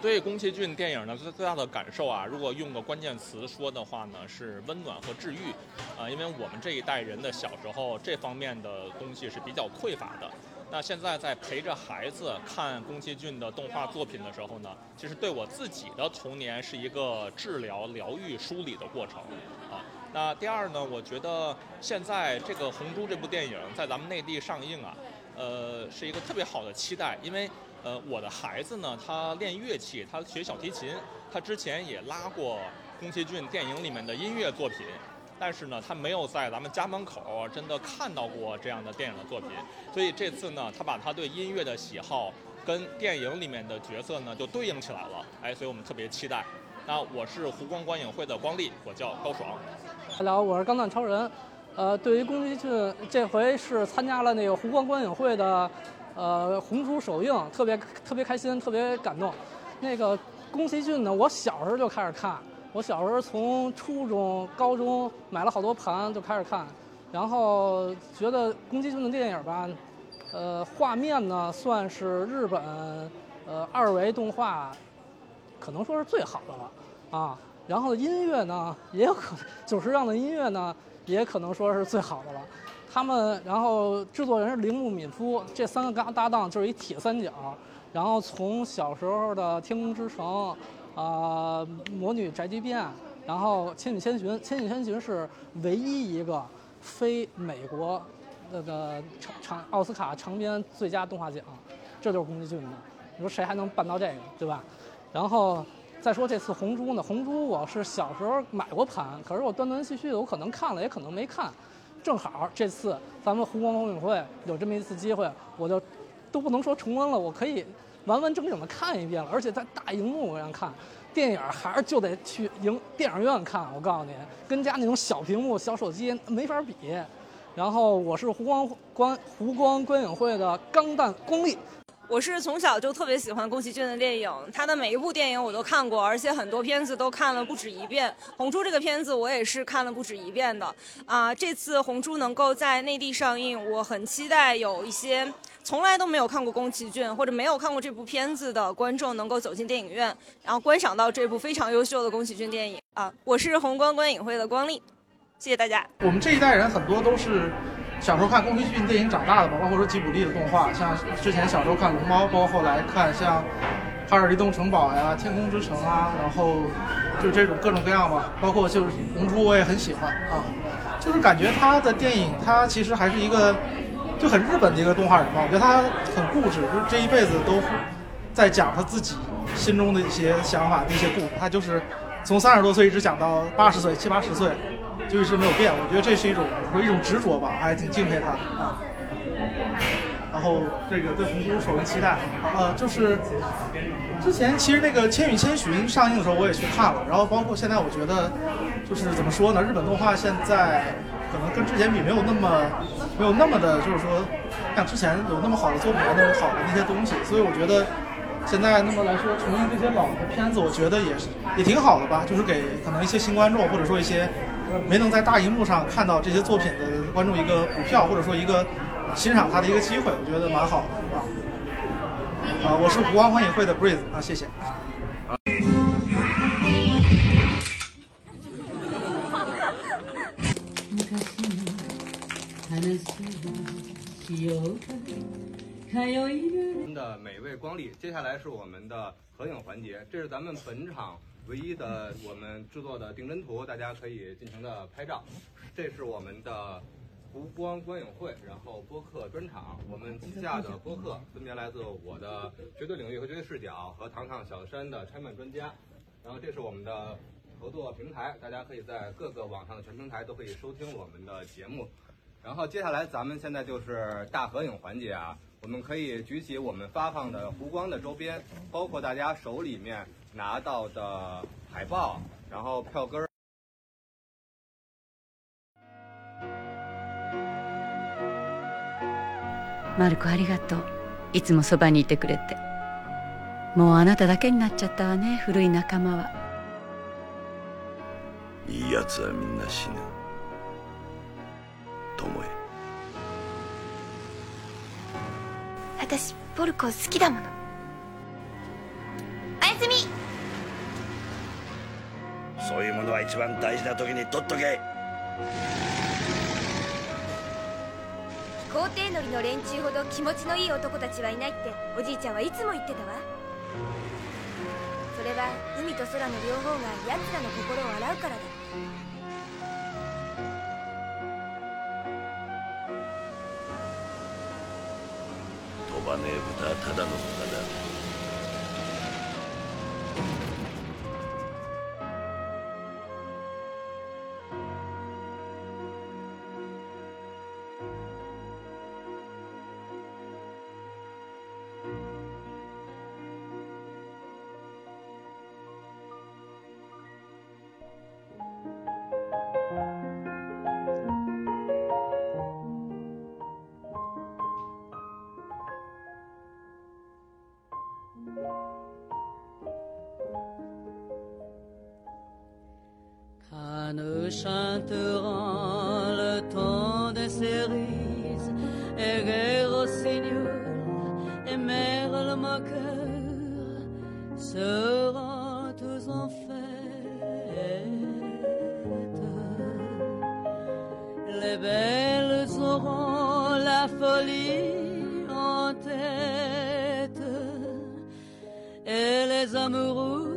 对宫崎骏电影呢最最大的感受啊，如果用个关键词说的话呢，是温暖和治愈。啊，因为我们这一代人的小时候这方面的东西是比较匮乏的。那现在在陪着孩子看宫崎骏的动画作品的时候呢，其实对我自己的童年是一个治疗、疗愈、梳理的过程。啊，那第二呢，我觉得现在这个《红猪》这部电影在咱们内地上映啊，呃，是一个特别好的期待，因为。呃，我的孩子呢，他练乐器，他学小提琴，他之前也拉过宫崎骏电影里面的音乐作品，但是呢，他没有在咱们家门口真的看到过这样的电影的作品，所以这次呢，他把他对音乐的喜好跟电影里面的角色呢就对应起来了，哎，所以我们特别期待。那我是湖光观影会的光力，我叫高爽。大家好，我是钢弹超人。呃，对于宫崎骏，这回是参加了那个湖光观影会的。呃，红猪首映特别特别开心，特别感动。那个宫崎骏呢，我小时候就开始看，我小时候从初中、高中买了好多盘就开始看，然后觉得宫崎骏的电影吧，呃，画面呢算是日本呃二维动画，可能说是最好的了啊。然后音乐呢，也有可九十让的音乐呢，也可能说是最好的了。他们，然后制作人是铃木敏夫，这三个搭搭档就是一铁三角。然后从小时候的《天空之城》，啊，《魔女宅急便》，然后《千与千寻》，《千与千寻》是唯一一个非美国那个长长奥斯卡长篇最佳动画奖，这就是宫崎骏的。你说谁还能办到这个，对吧？然后再说这次《红猪》呢，《红猪》我是小时候买过盘，可是我断断续续的，我可能看了，也可能没看。正好这次咱们湖光观影会有这么一次机会，我就都不能说重温了，我可以完完整整的看一遍了，而且在大荧幕上看，电影还是就得去影电影院看。我告诉你，跟家那种小屏幕、小手机没法比。然后我是湖光观湖光观影会的钢弹功力。我是从小就特别喜欢宫崎骏的电影，他的每一部电影我都看过，而且很多片子都看了不止一遍。《红猪》这个片子我也是看了不止一遍的。啊，这次《红猪》能够在内地上映，我很期待有一些从来都没有看过宫崎骏或者没有看过这部片子的观众能够走进电影院，然后观赏到这部非常优秀的宫崎骏电影。啊，我是宏观观影会的光丽，谢谢大家。我们这一代人很多都是。小时候看宫崎骏电影长大的吧，包括说吉卜力的动画，像之前小时候看龙猫，包括后来看像哈尔移动城堡呀、天空之城啊，然后就这种各种各样吧，包括就是龙珠我也很喜欢啊，就是感觉他的电影他其实还是一个就很日本的一个动画人吧，我觉得他很固执，就是这一辈子都在讲他自己心中的一些想法的一些故事，他就是从三十多岁一直讲到八十岁七八十岁。就一直没有变，我觉得这是一种说一种执着吧，还挺敬佩他的啊。然后这个对红猪首映期待，呃，就是之前其实那个《千与千寻》上映的时候我也去看了，然后包括现在我觉得就是怎么说呢，日本动画现在可能跟之前比没有那么没有那么的，就是说像之前有那么好的作品，那么好的那些东西，所以我觉得现在那么来说重映这些老的片子，我觉得也是也挺好的吧，就是给可能一些新观众或者说一些。没能在大荧幕上看到这些作品的观众一个补票，或者说一个欣赏他的一个机会，我觉得蛮好的啊。啊，我是湖光观影会的 Breeze 啊，谢谢。我们的每位光历，接下来是我们的合影环节，这是咱们本场。唯一的我们制作的定帧图，大家可以尽情的拍照。这是我们的湖光观影会，然后播客专场。我们旗下的播客分别来自我的绝对领域和绝对视角和糖糖小山的拆漫专家。然后这是我们的合作平台，大家可以在各个网上的全平台都可以收听我们的节目。然后接下来咱们现在就是大合影环节啊，我们可以举起我们发放的湖光的周边，包括大家手里面。拿到的海报，然后票根儿。マルコありがとういつもそばにいてくれて。もうあなただけになっちゃったわね古い仲間は。いいやつはみんな死ぬ。友へ。私ポルコ好きだものそういうものは一番大事な時に取っとけ。飛行艇乗りの連中ほど気持ちのいい男たちはいないっておじいちゃんはいつも言ってたわ。それは海と空の両方が奴らの心を洗うからだ。飛ばねえ豚はただの豚だ「Nous chanterons le temps des cerises et guerre au Seigneur et mère le moqueur seront tous en fête. Les belles auront la folie en tête et les amoureux